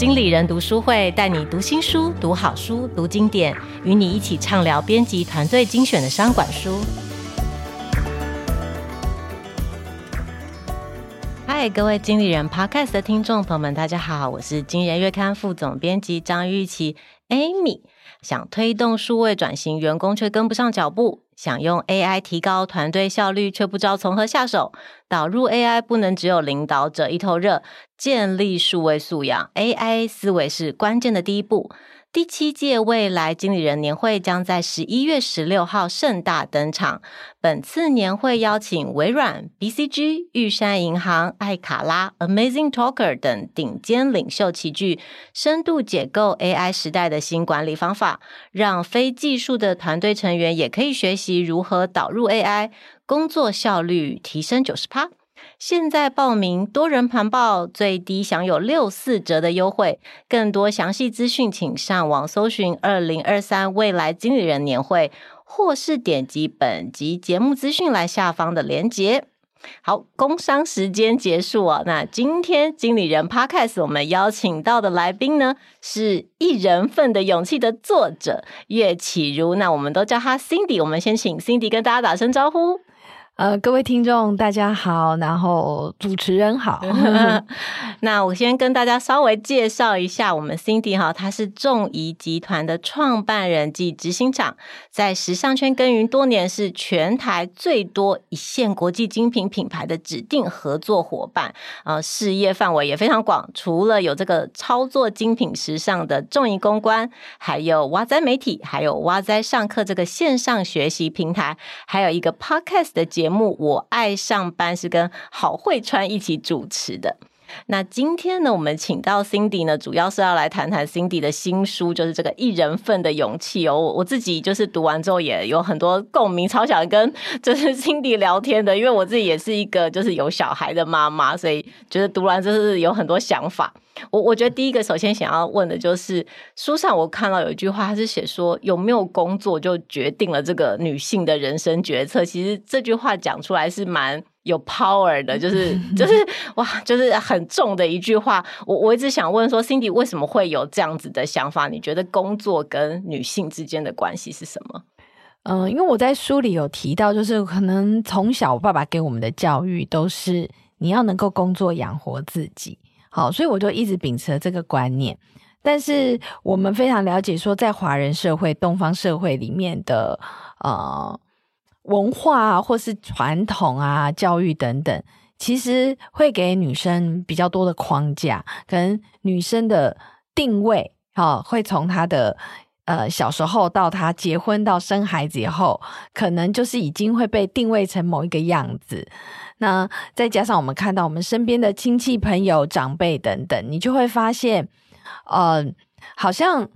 经理人读书会带你读新书、读好书、读经典，与你一起畅聊编辑团队精选的商管书。嗨，各位经理人 Podcast 的听众朋友们，大家好，我是经人月刊副总编辑张玉琪 Amy。想推动数位转型，员工却跟不上脚步；想用 AI 提高团队效率，却不知道从何下手。导入 AI 不能只有领导者一头热，建立数位素养，AI 思维是关键的第一步。第七届未来经理人年会将在十一月十六号盛大登场。本次年会邀请微软、BCG、玉山银行、艾卡拉、Amazing Talker 等顶尖领袖齐聚，深度解构 AI 时代的新管理方法，让非技术的团队成员也可以学习如何导入 AI，工作效率提升九十趴。现在报名多人盘报，最低享有六四折的优惠。更多详细资讯，请上网搜寻“二零二三未来经理人年会”，或是点击本集节目资讯来下方的链接。好，工商时间结束啊。那今天经理人 Podcast 我们邀请到的来宾呢，是一人份的勇气的作者岳启儒。那我们都叫他 Cindy。我们先请 Cindy 跟大家打声招呼。呃，各位听众大家好，然后主持人好。那我先跟大家稍微介绍一下，我们 Cindy 哈，她是众仪集团的创办人及执行长，在时尚圈耕耘多年，是全台最多一线国际精品品牌的指定合作伙伴。呃，事业范围也非常广，除了有这个操作精品时尚的众仪公关，还有哇哉媒体，还有哇哉上课这个线上学习平台，还有一个 Podcast 的节目。我爱上班是跟郝慧川一起主持的。那今天呢，我们请到 Cindy 呢，主要是要来谈谈 Cindy 的新书，就是这个一人份的勇气哦。我自己就是读完之后也有很多共鸣，超想跟就是 Cindy 聊天的，因为我自己也是一个就是有小孩的妈妈，所以觉得读完就是有很多想法。我我觉得第一个首先想要问的就是，书上我看到有一句话，它是写说有没有工作就决定了这个女性的人生决策。其实这句话讲出来是蛮有 power 的，就是就是哇，就是很重的一句话。我我一直想问说，Cindy 为什么会有这样子的想法？你觉得工作跟女性之间的关系是什么？嗯、因为我在书里有提到，就是可能从小爸爸给我们的教育都是你要能够工作养活自己。好，所以我就一直秉持这个观念。但是我们非常了解，说在华人社会、东方社会里面的呃文化啊，或是传统啊、教育等等，其实会给女生比较多的框架。可能女生的定位，哈，会从她的呃小时候到她结婚到生孩子以后，可能就是已经会被定位成某一个样子。那再加上我们看到我们身边的亲戚朋友、长辈等等，你就会发现，呃，好像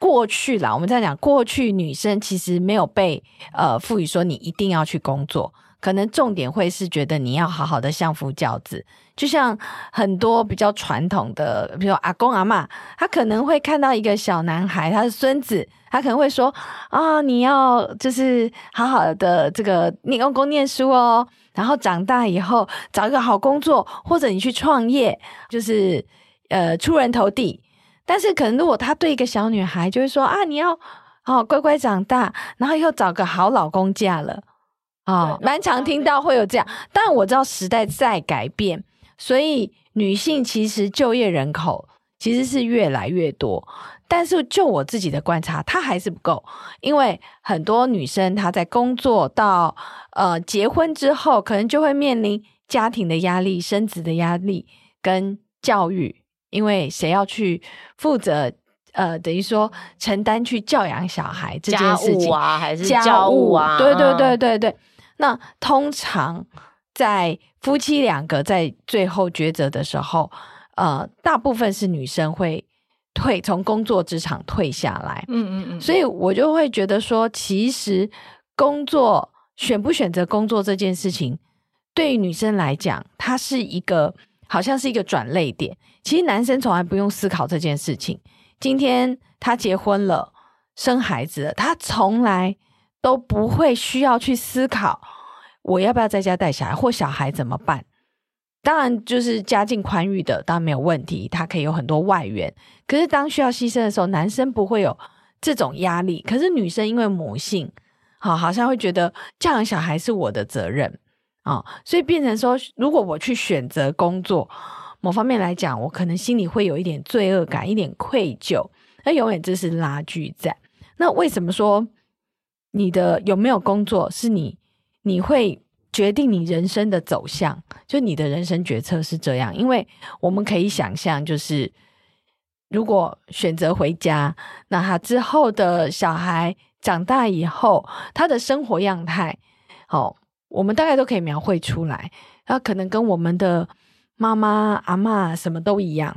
过去啦，我们在讲过去，女生其实没有被呃赋予说你一定要去工作，可能重点会是觉得你要好好的相夫教子。就像很多比较传统的，比如阿公阿嬷，他可能会看到一个小男孩，他的孙子，他可能会说啊，你要就是好好的这个你用功念书哦。然后长大以后找一个好工作，或者你去创业，就是呃出人头地。但是可能如果他对一个小女孩，就会说啊，你要哦乖乖长大，然后又找个好老公嫁了啊，哦，蛮常听到会有这样。但我知道时代在改变，所以女性其实就业人口其实是越来越多。但是就我自己的观察，她还是不够，因为很多女生她在工作到呃结婚之后，可能就会面临家庭的压力、生子的压力跟教育，因为谁要去负责呃等于说承担去教养小孩这件事情啊，还是教务啊？对对对对对。那通常在夫妻两个在最后抉择的时候，呃，大部分是女生会。退从工作职场退下来，嗯嗯嗯，所以我就会觉得说，其实工作选不选择工作这件事情，对于女生来讲，它是一个好像是一个转泪点。其实男生从来不用思考这件事情。今天他结婚了，生孩子了，他从来都不会需要去思考我要不要在家带小孩或小孩怎么办。当然就是家境宽裕的，当然没有问题，他可以有很多外援。可是当需要牺牲的时候，男生不会有这种压力。可是女生因为母性，好，好像会觉得教养小孩是我的责任啊，所以变成说，如果我去选择工作，某方面来讲，我可能心里会有一点罪恶感，一点愧疚。那永远这是拉锯战。那为什么说你的有没有工作是你你会决定你人生的走向？就你的人生决策是这样，因为我们可以想象，就是如果选择回家，那他之后的小孩长大以后，他的生活样态，哦，我们大概都可以描绘出来。他可能跟我们的妈妈、阿妈什么都一样。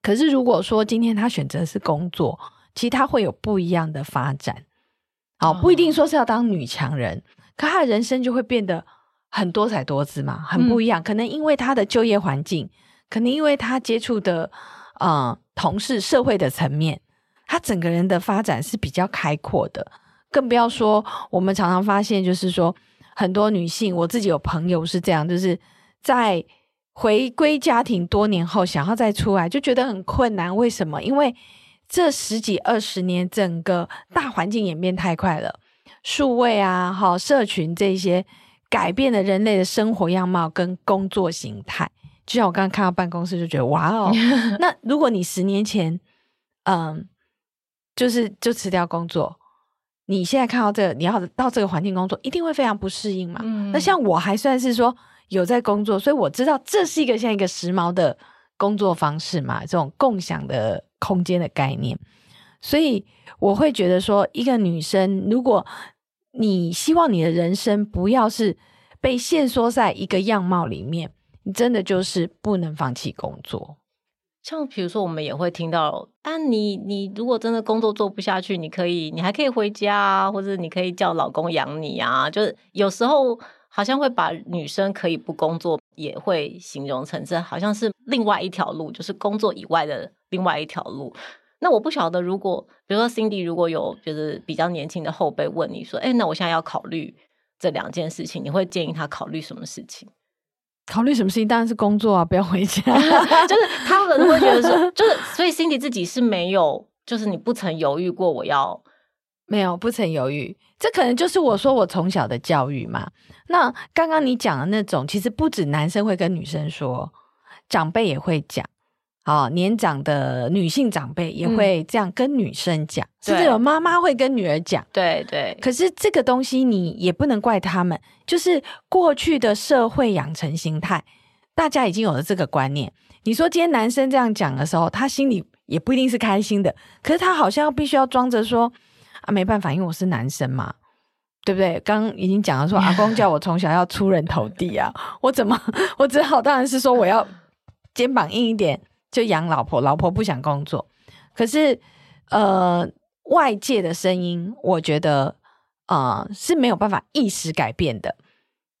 可是，如果说今天他选择是工作，其实他会有不一样的发展。好，不一定说是要当女强人，可他的人生就会变得很多彩多姿嘛，很不一样。嗯、可能因为他的就业环境，可能因为他接触的呃同事、社会的层面，他整个人的发展是比较开阔的。更不要说我们常常发现，就是说很多女性，我自己有朋友是这样，就是在。回归家庭多年后，想要再出来就觉得很困难。为什么？因为这十几二十年，整个大环境演变太快了，数位啊，好社群这些改变了人类的生活样貌跟工作形态。就像我刚刚看到办公室，就觉得哇哦。那如果你十年前，嗯，就是就辞掉工作，你现在看到这个，你要到这个环境工作，一定会非常不适应嘛。嗯。那像我还算是说。有在工作，所以我知道这是一个像一个时髦的工作方式嘛，这种共享的空间的概念。所以我会觉得说，一个女生，如果你希望你的人生不要是被限缩在一个样貌里面，你真的就是不能放弃工作。像比如说，我们也会听到啊，你你如果真的工作做不下去，你可以，你还可以回家啊，或者你可以叫老公养你啊，就是有时候。好像会把女生可以不工作，也会形容成这好像是另外一条路，就是工作以外的另外一条路。那我不晓得，如果比如说 Cindy 如果有就是比较年轻的后辈问你说，哎，那我现在要考虑这两件事情，你会建议他考虑什么事情？考虑什么事情？当然是工作啊，不要回家。就是他可能会觉得说，就是所以 Cindy 自己是没有，就是你不曾犹豫过，我要没有不曾犹豫。这可能就是我说我从小的教育嘛。那刚刚你讲的那种，其实不止男生会跟女生说，长辈也会讲。哦，年长的女性长辈也会这样跟女生讲，嗯、甚至有妈妈会跟女儿讲。对对。可是这个东西你也不能怪他们，就是过去的社会养成心态，大家已经有了这个观念。你说今天男生这样讲的时候，他心里也不一定是开心的，可是他好像必须要装着说。啊，没办法，因为我是男生嘛，对不对？刚已经讲了说，阿公叫我从小要出人头地啊，我怎么，我只好当然是说我要肩膀硬一点，就养老婆，老婆不想工作。可是，呃，外界的声音，我觉得，呃，是没有办法一时改变的，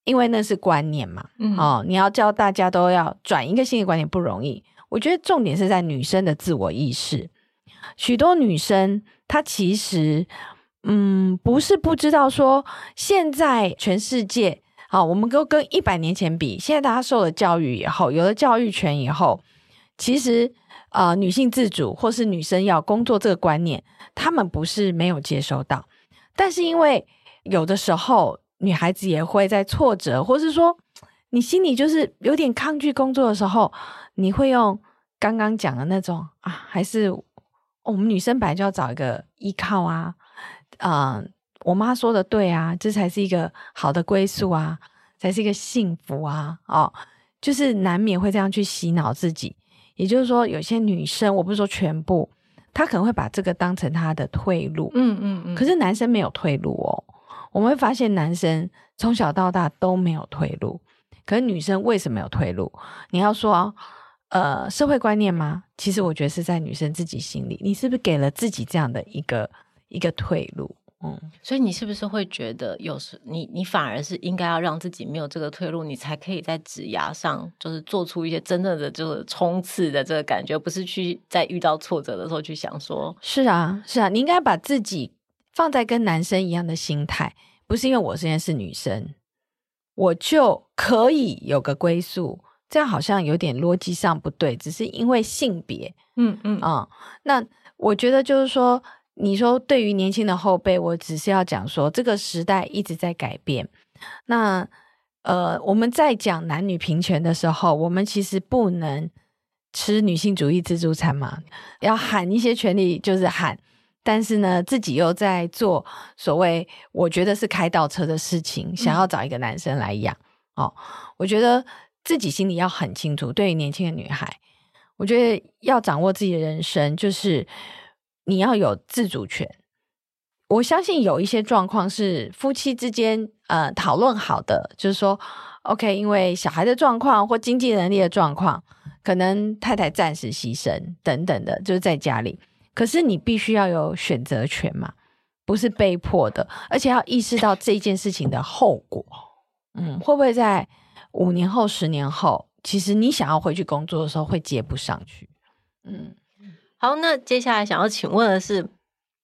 因为那是观念嘛。嗯，哦，你要叫大家都要转一个新的观念不容易。我觉得重点是在女生的自我意识，许多女生。她其实，嗯，不是不知道说，现在全世界，好，我们都跟一百年前比，现在大家受了教育以后，有了教育权以后，其实，呃，女性自主或是女生要工作这个观念，他们不是没有接收到，但是因为有的时候女孩子也会在挫折，或是说你心里就是有点抗拒工作的时候，你会用刚刚讲的那种啊，还是。我们女生本来就要找一个依靠啊，啊、我妈说的对啊，这才是一个好的归宿啊，才是一个幸福啊，哦，就是难免会这样去洗脑自己。也就是说，有些女生，我不是说全部，她可能会把这个当成她的退路，嗯嗯嗯。可是男生没有退路哦，我们会发现男生从小到大都没有退路，可是女生为什么有退路？你要说。呃，社会观念吗？其实我觉得是在女生自己心里，你是不是给了自己这样的一个一个退路？嗯，所以你是不是会觉得有时你你反而是应该要让自己没有这个退路，你才可以在职涯上就是做出一些真正的就是冲刺的这个感觉，不是去在遇到挫折的时候去想说，是啊是啊，你应该把自己放在跟男生一样的心态，不是因为我现在是女生，我就可以有个归宿。这样好像有点逻辑上不对，只是因为性别，嗯嗯。啊、嗯，那我觉得就是说，你说对于年轻的后辈，我只是要讲说，这个时代一直在改变。那呃，我们在讲男女平权的时候，我们其实不能吃女性主义自助餐嘛，要喊一些权利就是喊，但是呢，自己又在做所谓我觉得是开倒车的事情，想要找一个男生来养、嗯、哦，我觉得。自己心里要很清楚，对于年轻的女孩，我觉得要掌握自己的人生，就是你要有自主权。我相信有一些状况是夫妻之间呃讨论好的，就是说，OK，因为小孩的状况或经济能力的状况，可能太太暂时牺牲等等的，就是在家里。可是你必须要有选择权嘛，不是被迫的，而且要意识到这件事情的后果。嗯，会不会在？五年后、十年后，其实你想要回去工作的时候，会接不上去。嗯，好，那接下来想要请问的是，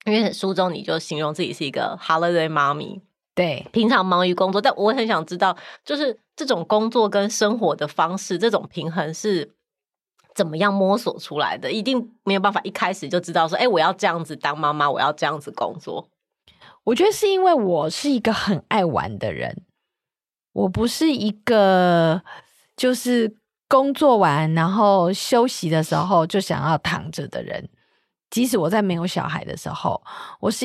因为书中你就形容自己是一个 holiday 妈咪，对，平常忙于工作，但我很想知道，就是这种工作跟生活的方式，这种平衡是怎么样摸索出来的？一定没有办法一开始就知道说，哎，我要这样子当妈妈，我要这样子工作。我觉得是因为我是一个很爱玩的人。我不是一个就是工作完然后休息的时候就想要躺着的人，即使我在没有小孩的时候，我是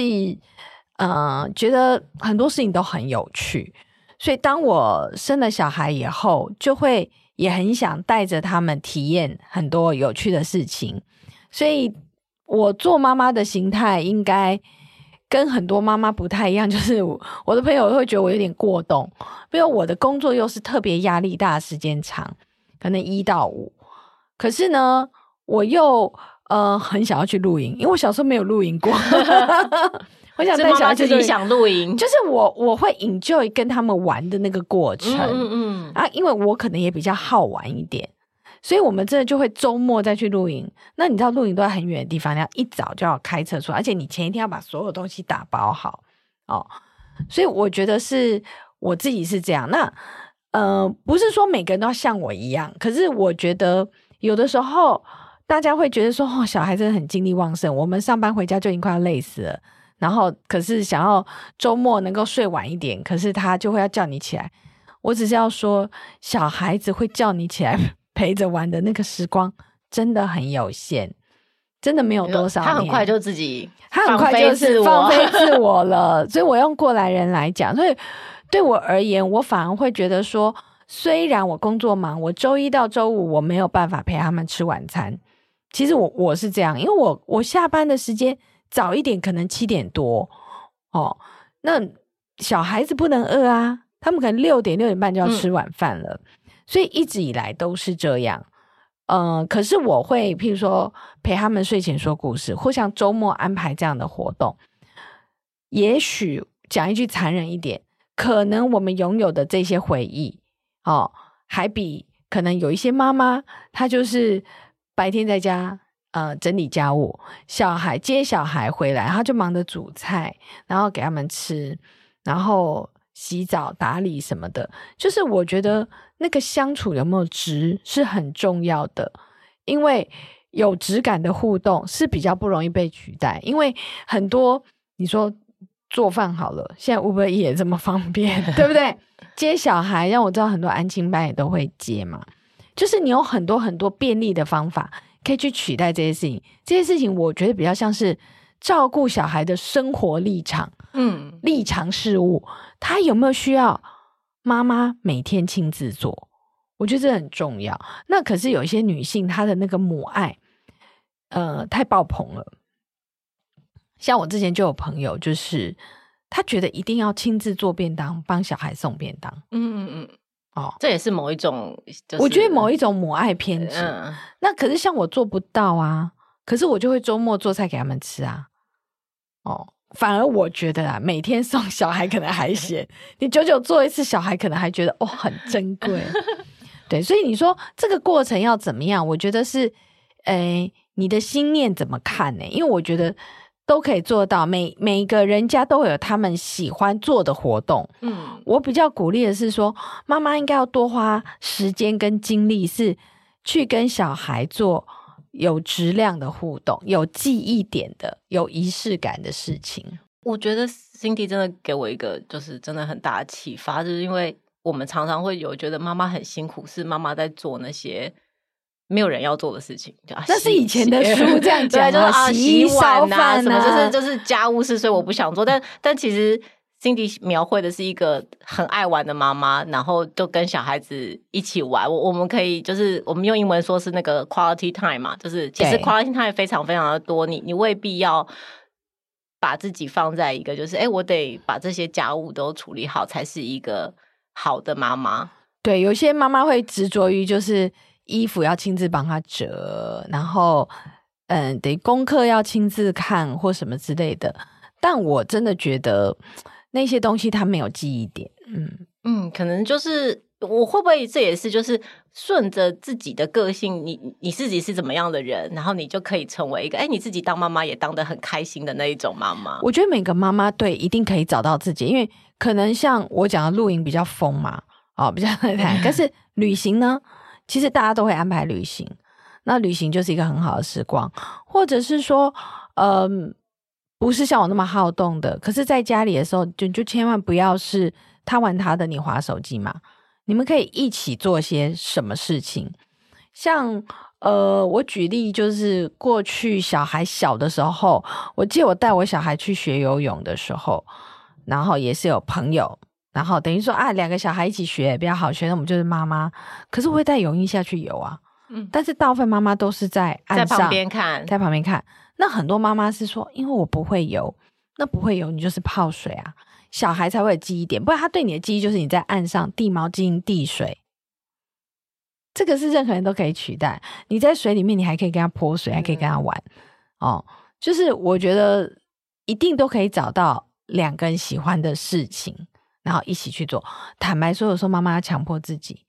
嗯、呃、觉得很多事情都很有趣，所以当我生了小孩以后，就会也很想带着他们体验很多有趣的事情，所以我做妈妈的形态应该。跟很多妈妈不太一样，就是我的朋友会觉得我有点过动，因为我的工作又是特别压力大，时间长，可能一到五。可是呢，我又呃很想要去露营，因为我小时候没有露营过。我想带小孩自己想露营，就是我我会 enjoy 跟他们玩的那个过程。嗯嗯嗯啊，因为我可能也比较好玩一点。所以，我们真的就会周末再去露营。那你知道露营都在很远的地方，你要一早就要开车出来，而且你前一天要把所有东西打包好哦。所以，我觉得是我自己是这样。那呃，不是说每个人都要像我一样，可是我觉得有的时候大家会觉得说，哦，小孩真的很精力旺盛，我们上班回家就已经快要累死了，然后可是想要周末能够睡晚一点，可是他就会要叫你起来。我只是要说，小孩子会叫你起来。陪着玩的那个时光真的很有限，真的没有多少。他很快就自己，他很快就是放飞自我了。所以我用过来人来讲，所以对我而言，我反而会觉得说，虽然我工作忙，我周一到周五我没有办法陪他们吃晚餐。其实我我是这样，因为我我下班的时间早一点，可能七点多哦。那小孩子不能饿啊，他们可能六点六点半就要吃晚饭了。嗯所以一直以来都是这样，嗯、呃，可是我会譬如说陪他们睡前说故事，或像周末安排这样的活动。也许讲一句残忍一点，可能我们拥有的这些回忆，哦，还比可能有一些妈妈，她就是白天在家呃整理家务，小孩接小孩回来，她就忙着煮菜，然后给他们吃，然后。洗澡、打理什么的，就是我觉得那个相处有没有值是很重要的，因为有质感的互动是比较不容易被取代。因为很多你说做饭好了，现在 Uber 也这么方便，对不对？接小孩，让我知道很多安亲班也都会接嘛，就是你有很多很多便利的方法可以去取代这些事情。这些事情我觉得比较像是照顾小孩的生活立场。嗯，立场事务，他有没有需要妈妈每天亲自做？我觉得这很重要。那可是有一些女性，她的那个母爱，呃，太爆棚了。像我之前就有朋友，就是他觉得一定要亲自做便当，帮小孩送便当。嗯嗯嗯，哦，这也是某一种，就是，我觉得某一种母爱偏执。嗯，那可是像我做不到啊，可是我就会周末做菜给他们吃啊。哦。反而我觉得啊，每天送小孩可能还嫌 你久久做一次，小孩可能还觉得哦很珍贵。对，所以你说这个过程要怎么样？我觉得是，诶，你的心念怎么看呢？因为我觉得，都可以做到。每每一个人家都会有他们喜欢做的活动。嗯，我比较鼓励的是说，妈妈应该要多花时间跟精力，是去跟小孩做有质量的互动、有记忆点的、有仪式感的事情。我觉得 Cindy 真的给我一个就是真的很大的启发，就是因为我们常常会有觉得妈妈很辛苦，是妈妈在做那些。没有人要做的事情，那是以前的书这样 讲，对，就是啊，洗碗呐、啊，什么就是就是家务事，所以我不想做。但但其实 Cindy 描绘的是一个很爱玩的妈妈，然后就跟小孩子一起玩。我我们可以就是我们用英文说是那个 quality time 嘛，就是其实 quality time 非常非常的多。你你未必要把自己放在一个就是哎，我得把这些家务都处理好才是一个好的妈妈。对，有些妈妈会执着于就是。衣服要亲自帮他折，然后，嗯，得功课要亲自看或什么之类的。但我真的觉得那些东西他没有记忆点。嗯嗯，可能就是我会不会这也是就是顺着自己的个性，你你自己是怎么样的人，然后你就可以成为一个哎，你自己当妈妈也当得很开心的那一种妈妈。我觉得每个妈妈对一定可以找到自己，因为可能像我讲的露营比较疯嘛，哦，比较 但是旅行呢？其实大家都会安排旅行，那旅行就是一个很好的时光，或者是说，嗯、不是像我那么好动的，可是在家里的时候，就就千万不要是他玩他的，你划手机嘛。你们可以一起做些什么事情？像呃，我举例就是过去小孩小的时候，我记得我带我小孩去学游泳的时候，然后也是有朋友。然后等于说啊，两个小孩一起学比较好学，那我们就是妈妈。可是我会带泳衣下去游啊，嗯，但是大部分妈妈都是在岸上在旁边看，在旁边看。那很多妈妈是说，因为我不会游，那不会游，你就是泡水啊，小孩才会有记忆点。不然他对你的记忆就是你在岸上递毛巾、递水，这个是任何人都可以取代。你在水里面，你还可以跟他泼水，还可以跟他玩，嗯、哦，就是我觉得一定都可以找到两个人喜欢的事情。然后一起去做。坦白说，有时候妈妈要强迫自己。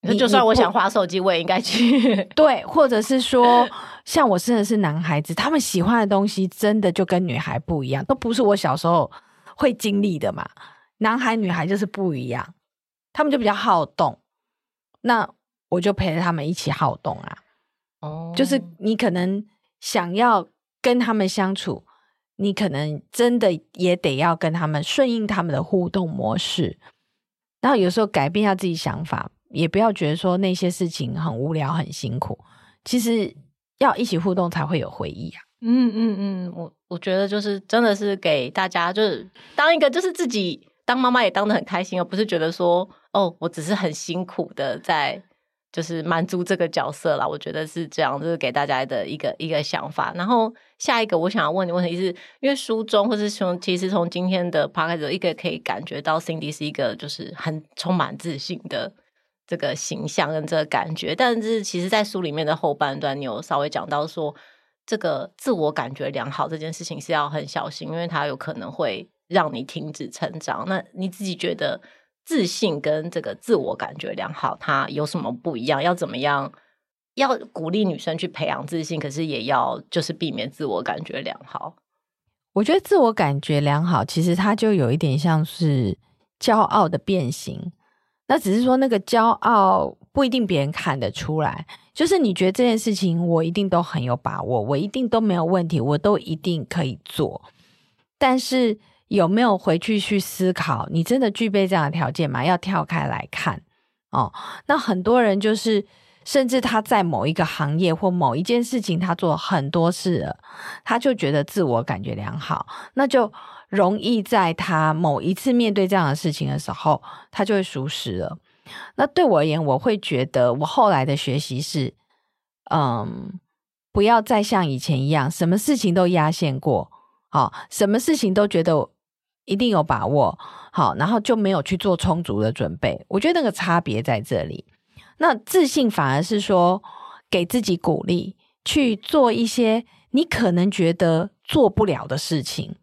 那就算我想划手机，我也应该去。对，或者是说，像我生的是男孩子，他们喜欢的东西真的就跟女孩不一样，都不是我小时候会经历的嘛。男孩女孩就是不一样，他们就比较好动。那我就陪着他们一起好动啊。哦，就是你可能想要跟他们相处。你可能真的也得要跟他们顺应他们的互动模式，然后有时候改变一下自己想法，也不要觉得说那些事情很无聊、很辛苦。其实要一起互动才会有回忆啊。嗯嗯嗯，我我觉得就是真的是给大家就是当一个就是自己当妈妈也当得很开心，而不是觉得说哦，我只是很辛苦的在。就是满足这个角色啦，我觉得是这样，就是给大家的一个一个想法。然后下一个我想要问你问题是，因为书中或是从其实从今天的 p o d c a s 一个可以感觉到 Cindy 是一个就是很充满自信的这个形象跟这个感觉，但是其实，在书里面的后半段，你有稍微讲到说，这个自我感觉良好这件事情是要很小心，因为它有可能会让你停止成长。那你自己觉得？自信跟这个自我感觉良好，它有什么不一样？要怎么样？要鼓励女生去培养自信，可是也要就是避免自我感觉良好。我觉得自我感觉良好，其实它就有一点像是骄傲的变形。那只是说那个骄傲不一定别人看得出来，就是你觉得这件事情我一定都很有把握，我一定都没有问题，我都一定可以做，但是。有没有回去去思考？你真的具备这样的条件吗？要跳开来看哦。那很多人就是，甚至他在某一个行业或某一件事情，他做很多事了，他就觉得自我感觉良好，那就容易在他某一次面对这样的事情的时候，他就会熟识了。那对我而言，我会觉得我后来的学习是，嗯，不要再像以前一样，什么事情都压线过，好、什么事情都觉得。一定有把握，好，然后就没有去做充足的准备。我觉得那个差别在这里。那自信反而是说，给自己鼓励，去做一些你可能觉得做不了的事情，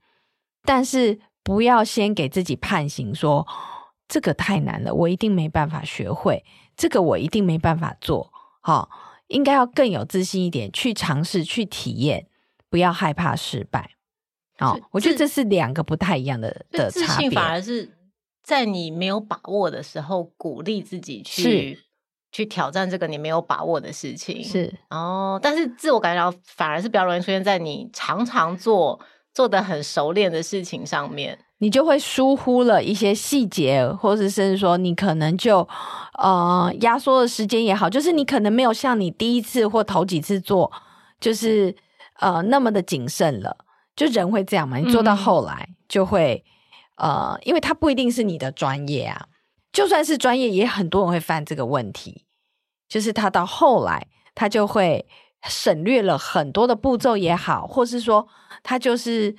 但是不要先给自己判刑，说这个太难了，我一定没办法学会，这个我一定没办法做。好，应该要更有自信一点，去尝试，去体验。不要害怕失败。哦，我觉得这是两个不太一样的的差别。自信反而是在你没有把握的时候，鼓励自己去去挑战这个你没有把握的事情。是哦，但是自我感觉反而是比较容易出现在你常常做做的很熟练的事情上面，你就会疏忽了一些细节，或者是说你可能就呃压缩的时间也好，就是你可能没有像你第一次或头几次做，就是呃那么的谨慎了。就人会这样嘛？你做到后来就会，嗯、呃，因为它不一定是你的专业啊。就算是专业，也很多人会犯这个问题，就是他到后来他就会省略了很多的步骤也好，或是说他就是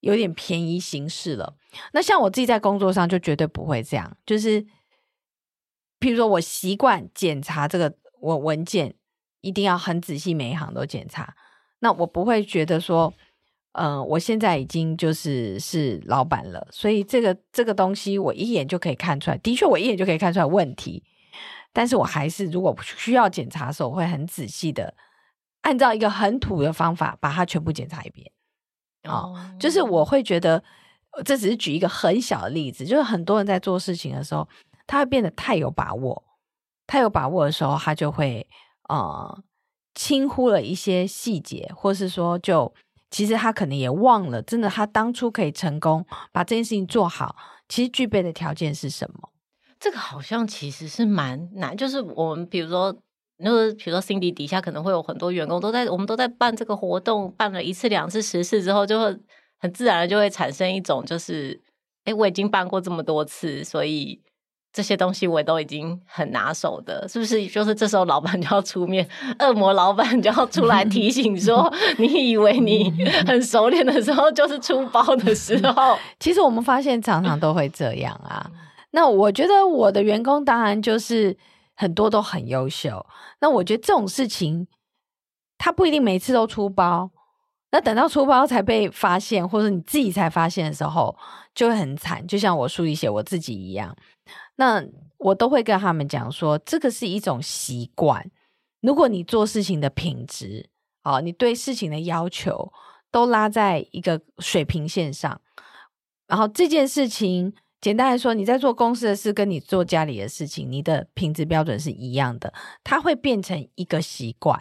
有点便宜行事了。那像我自己在工作上就绝对不会这样，就是譬如说我习惯检查这个我文件，一定要很仔细，每一行都检查。那我不会觉得说。嗯、呃，我现在已经就是是老板了，所以这个这个东西我一眼就可以看出来。的确，我一眼就可以看出来问题，但是我还是如果需要检查的时候，我会很仔细的按照一个很土的方法把它全部检查一遍。哦，就是我会觉得，这只是举一个很小的例子，就是很多人在做事情的时候，他会变得太有把握，太有把握的时候，他就会呃轻忽了一些细节，或是说就。其实他可能也忘了，真的，他当初可以成功把这件事情做好，其实具备的条件是什么？这个好像其实是蛮难。就是我们比如说，那个比如说 Cindy 底下可能会有很多员工都在，我们都在办这个活动，办了一次、两次、十次之后，就会很自然的就会产生一种，就是，哎，我已经办过这么多次，所以。这些东西我都已经很拿手的，是不是？就是这时候老板就要出面，恶魔老板就要出来提醒说：“你以为你很熟练的时候，就是出包的时候。”其实我们发现常常都会这样啊。那我觉得我的员工当然就是很多都很优秀。那我觉得这种事情，他不一定每次都出包。那等到出包才被发现，或者你自己才发现的时候，就会很惨。就像我书里写我自己一样。那我都会跟他们讲说，这个是一种习惯。如果你做事情的品质，啊，你对事情的要求都拉在一个水平线上，然后这件事情，简单来说，你在做公司的事，跟你做家里的事情，你的品质标准是一样的，它会变成一个习惯。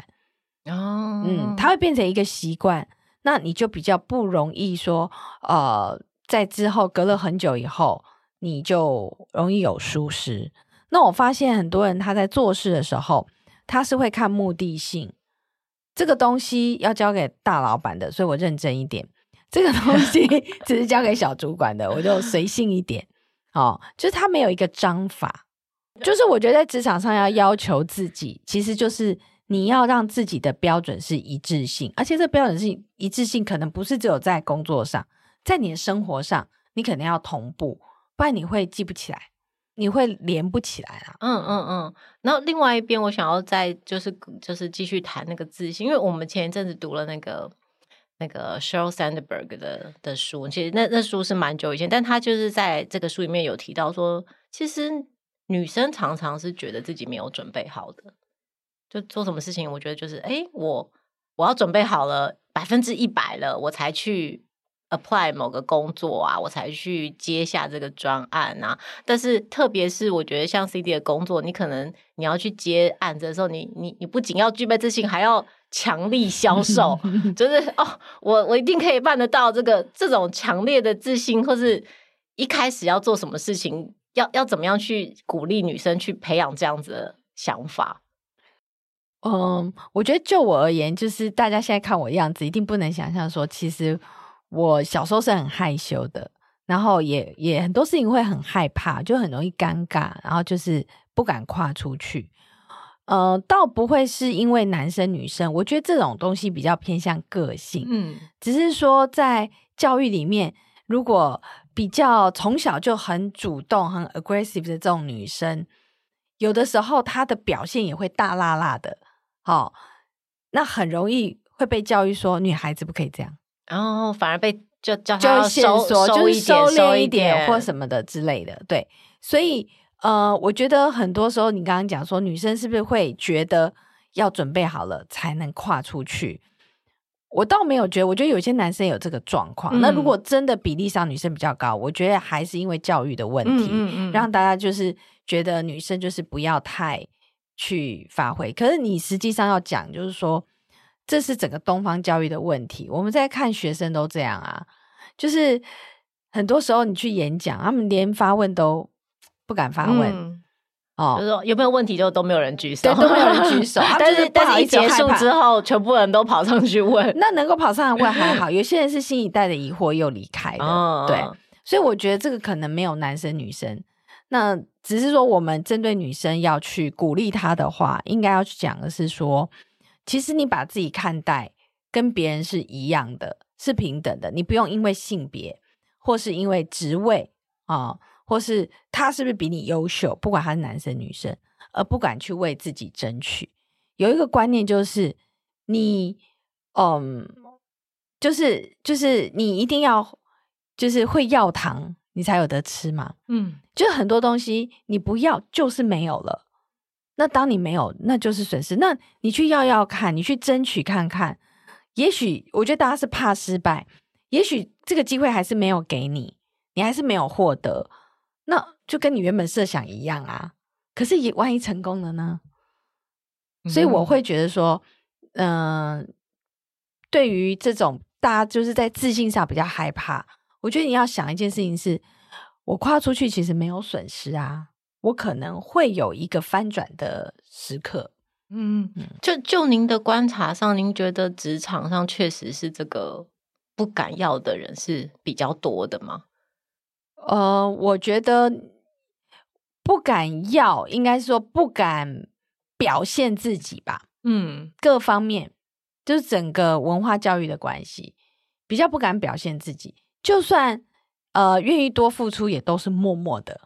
哦，嗯，它会变成一个习惯，那你就比较不容易说，呃，在之后隔了很久以后。你就容易有疏失。那我发现很多人他在做事的时候，他是会看目的性。这个东西要交给大老板的，所以我认真一点；这个东西 只是交给小主管的，我就随性一点。哦，就是他没有一个章法。就是我觉得在职场上要要求自己，其实就是你要让自己的标准是一致性，而且这标准是一致性，可能不是只有在工作上，在你的生活上，你可能要同步。不然你会记不起来，你会连不起来啊。嗯嗯嗯。然后另外一边，我想要再就是就是继续谈那个自信，因为我们前一阵子读了那个那个 Sheryl Sandberg 的的书，其实那那书是蛮久以前，但他就是在这个书里面有提到说，其实女生常常是觉得自己没有准备好的，就做什么事情，我觉得就是哎，我我要准备好了百分之一百了，我才去。Apply 某个工作啊，我才去接下这个专案啊。但是特别是我觉得像 Cindy 的工作，你可能你要去接案子的时候，你你你不仅要具备自信，还要强力销售，就是哦，我我一定可以办得到这个这种强烈的自信，或是一开始要做什么事情，要要怎么样去鼓励女生去培养这样子的想法。嗯，我觉得就我而言，就是大家现在看我样子，一定不能想象说其实。我小时候是很害羞的，然后也也很多事情会很害怕，就很容易尴尬，然后就是不敢跨出去。呃，倒不会是因为男生女生，我觉得这种东西比较偏向个性。嗯，只是说在教育里面，如果比较从小就很主动、很 aggressive 的这种女生，有的时候她的表现也会大辣辣的。好、哦，那很容易会被教育说女孩子不可以这样。然后反而被就叫就收收收一点，收敛一点，或什么的之类的，对。所以呃，我觉得很多时候你刚刚讲说女生是不是会觉得要准备好了才能跨出去？我倒没有觉得，我觉得有些男生有这个状况。嗯、那如果真的比例上女生比较高，我觉得还是因为教育的问题，嗯嗯嗯让大家就是觉得女生就是不要太去发挥。可是你实际上要讲，就是说这是整个东方教育的问题。我们在看学生都这样啊，就是很多时候你去演讲，他们连发问都不敢发问。嗯哦，就是说有没有问题就都没有人举手，都没有人举手。但是但是一结束之后，全部人都跑上去问。那能够跑上来问还好，有些人是新一代的疑惑又离开的。哦、对，所以我觉得这个可能没有男生女生。那只是说我们针对女生要去鼓励她的话，应该要去讲的是说，其实你把自己看待跟别人是一样的，是平等的，你不用因为性别或是因为职位啊。哦或是他是不是比你优秀？不管他是男生女生，而不敢去为自己争取。有一个观念就是，你，嗯，就是就是你一定要就是会要糖，你才有得吃嘛。嗯，就很多东西你不要就是没有了。那当你没有，那就是损失。那你去要要看，你去争取看看。也许我觉得大家是怕失败，也许这个机会还是没有给你，你还是没有获得。那就跟你原本设想一样啊，可是也万一成功了呢？所以我会觉得说，嗯、呃，对于这种大家就是在自信上比较害怕，我觉得你要想一件事情是，我跨出去其实没有损失啊，我可能会有一个翻转的时刻。嗯嗯，就就您的观察上，您觉得职场上确实是这个不敢要的人是比较多的吗？呃，我觉得不敢要，应该说不敢表现自己吧。嗯，各方面就是整个文化教育的关系，比较不敢表现自己。就算呃愿意多付出，也都是默默的。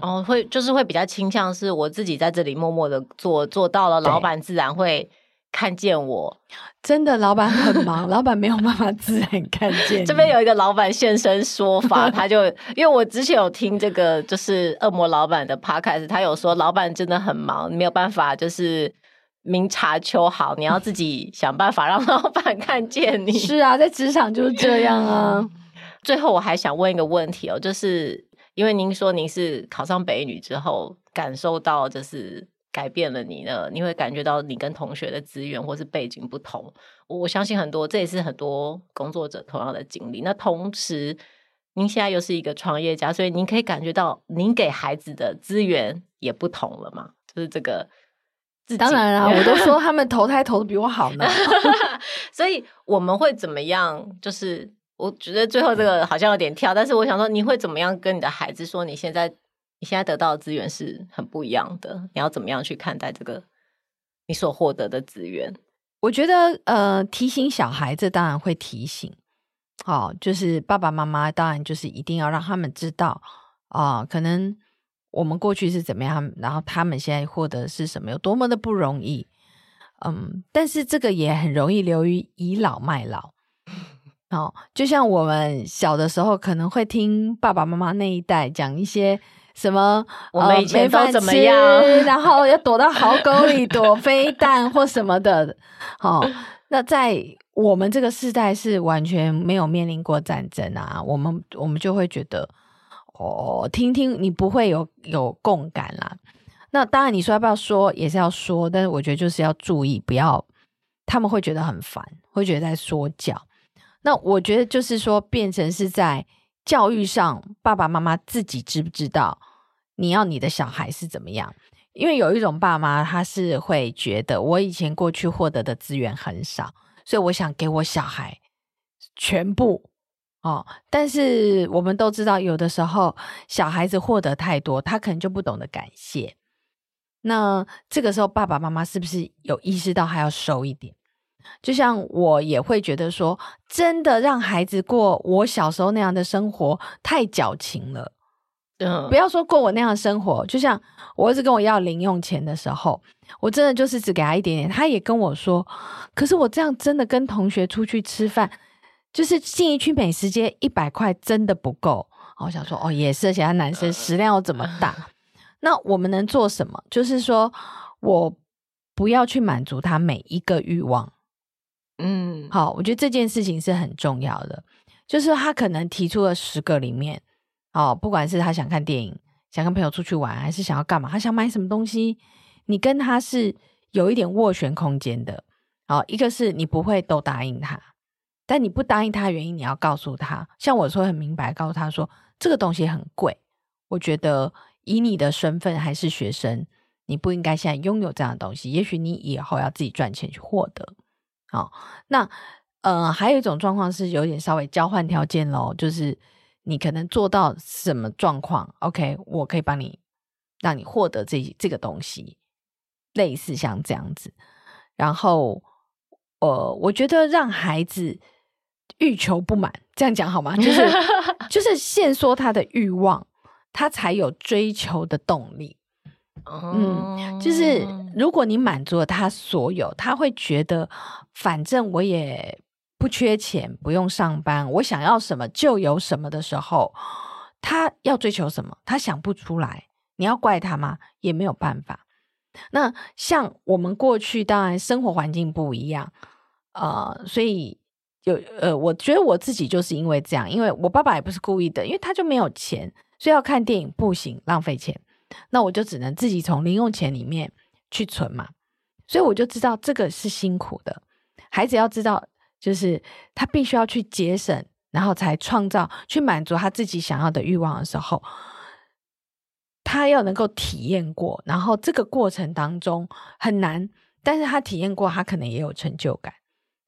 哦，会就是会比较倾向是我自己在这里默默的做，做到了，老板自然会。看见我，真的，老板很忙，老板没有办法自然看见。这边有一个老板现身说法，他就因为我之前有听这个，就是恶魔老板的 podcast，他有说老板真的很忙，没有办法就是明察秋毫，你要自己想办法让 老板看见你。是啊，在职场就是这样啊。最后我还想问一个问题哦，就是因为您说您是考上北女之后，感受到就是。改变了你的？你会感觉到你跟同学的资源或是背景不同。我相信很多，这也是很多工作者同样的经历。那同时，您现在又是一个创业家，所以您可以感觉到您给孩子的资源也不同了嘛？就是这个，当然啊，我都说他们投胎投的比我好呢。所以我们会怎么样？就是我觉得最后这个好像有点跳，但是我想说，你会怎么样跟你的孩子说你现在？你现在得到的资源是很不一样的，你要怎么样去看待这个你所获得的资源？我觉得，呃，提醒小孩子当然会提醒，哦，就是爸爸妈妈当然就是一定要让他们知道啊、哦，可能我们过去是怎么样，然后他们现在获得是什么，有多么的不容易。嗯，但是这个也很容易流于倚老卖老。哦，就像我们小的时候，可能会听爸爸妈妈那一代讲一些。什么？我们以前都怎么样？呃、然后要躲到壕沟里躲飞弹或什么的。好、哦，那在我们这个世代是完全没有面临过战争啊，我们我们就会觉得，哦，听听你不会有有共感啦。那当然，你说要不要说也是要说，但是我觉得就是要注意，不要他们会觉得很烦，会觉得在说教。那我觉得就是说，变成是在。教育上，爸爸妈妈自己知不知道你要你的小孩是怎么样？因为有一种爸妈，他是会觉得我以前过去获得的资源很少，所以我想给我小孩全部哦。但是我们都知道，有的时候小孩子获得太多，他可能就不懂得感谢。那这个时候，爸爸妈妈是不是有意识到还要收一点？就像我也会觉得说，真的让孩子过我小时候那样的生活太矫情了。嗯，不要说过我那样的生活，就像我儿子跟我要零用钱的时候，我真的就是只给他一点点。他也跟我说，可是我这样真的跟同学出去吃饭，就是进一区美食街一百块真的不够。我想说，哦，也是，而且他男生食量又这么 大，那我们能做什么？就是说我不要去满足他每一个欲望。嗯，好，我觉得这件事情是很重要的，就是他可能提出了十个里面，哦，不管是他想看电影，想跟朋友出去玩，还是想要干嘛，他想买什么东西，你跟他是有一点斡旋空间的。好，一个是你不会都答应他，但你不答应他的原因，你要告诉他。像我说很明白，告诉他说这个东西很贵，我觉得以你的身份还是学生，你不应该现在拥有这样的东西。也许你以后要自己赚钱去获得。好，那呃，还有一种状况是有点稍微交换条件咯，就是你可能做到什么状况，OK，我可以帮你让你获得这这个东西，类似像这样子，然后。呃，我觉得让孩子欲求不满，这样讲好吗？就是 就是限缩他的欲望，他才有追求的动力。嗯，就是如果你满足了他所有，他会觉得反正我也不缺钱，不用上班，我想要什么就有什么的时候，他要追求什么，他想不出来。你要怪他吗？也没有办法。那像我们过去，当然生活环境不一样，呃，所以有呃，我觉得我自己就是因为这样，因为我爸爸也不是故意的，因为他就没有钱，所以要看电影不行，浪费钱，那我就只能自己从零用钱里面去存嘛，所以我就知道这个是辛苦的，孩子要知道，就是他必须要去节省，然后才创造去满足他自己想要的欲望的时候。他要能够体验过，然后这个过程当中很难，但是他体验过，他可能也有成就感，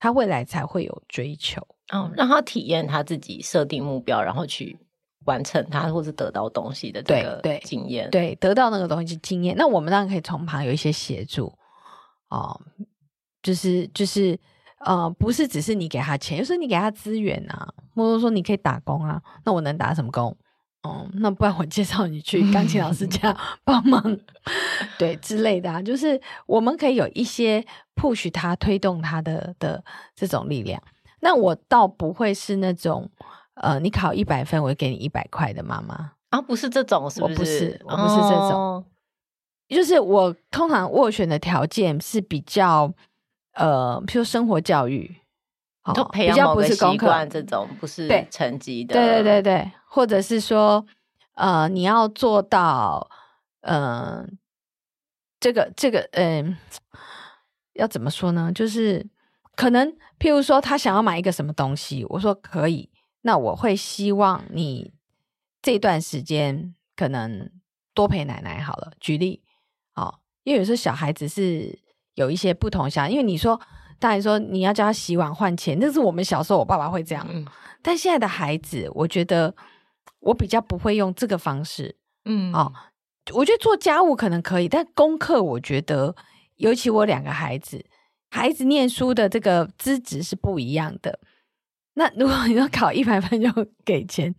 他未来才会有追求。嗯，让他体验他自己设定目标，然后去完成他，或是得到东西的这个经验。对，对，得到那个东西经验。那我们当然可以从旁有一些协助哦，就是就是呃，不是只是你给他钱，有时候你给他资源啊，或者说你可以打工啊，那我能打什么工？哦，那不然我介绍你去钢琴老师 家帮忙，对之类的啊，就是我们可以有一些 push 他、推动他的的这种力量。那我倒不会是那种呃，你考一百分，我会给你一百块的妈妈啊，不是这种，是不是？我不是，我不是这种，哦、就是我通常斡旋的条件是比较呃，譬如生活教育。就培养不是习惯，这种不是成绩的，对对对对，或者是说，呃，你要做到，嗯、呃，这个这个，嗯、呃，要怎么说呢？就是可能，譬如说，他想要买一个什么东西，我说可以，那我会希望你这段时间可能多陪奶奶好了。举例，哦，因为有时候小孩子是有一些不同想，因为你说。当然说你要叫他洗碗换钱，那是我们小时候，我爸爸会这样。嗯、但现在的孩子，我觉得我比较不会用这个方式。嗯，哦，我觉得做家务可能可以，但功课我觉得，尤其我两个孩子，孩子念书的这个资质是不一样的。那如果你要考一百分就给钱，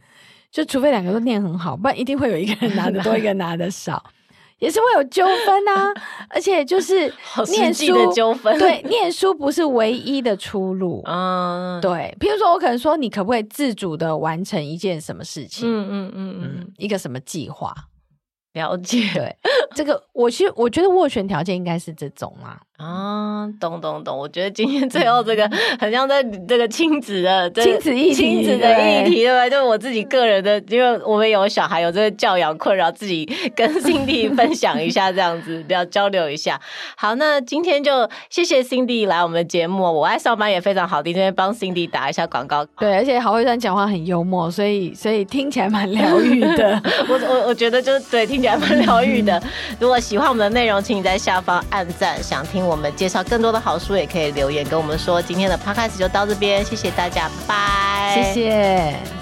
就除非两个都念很好，不然一定会有一个人拿的多，一个人拿的少。也是会有纠纷啊，而且就是 念书的纠纷，对，念书不是唯一的出路。嗯，对。譬如说，我可能说，你可不可以自主的完成一件什么事情？嗯嗯嗯嗯，一个什么计划？了解。对，这个我其实我觉得斡旋条件应该是这种嘛。啊，懂懂懂！我觉得今天最后这个 很像在这个亲子的亲子议题，亲子的议题，对吧？就我自己个人的，因为我们有小孩，有这个教养困扰，自己跟 Cindy 分享一下，这样子要交流一下。好，那今天就谢谢 Cindy 来我们的节目，我爱上班也非常好听，今天帮 Cindy 打一下广告。对，而且郝慧珊讲话很幽默，所以所以听起来蛮疗愈的。我我我觉得就对，听起来蛮疗愈的。如果喜欢我们的内容，请你在下方按赞，想听。我们介绍更多的好书，也可以留言跟我们说。今天的 podcast 就到这边，谢谢大家，拜拜，谢谢。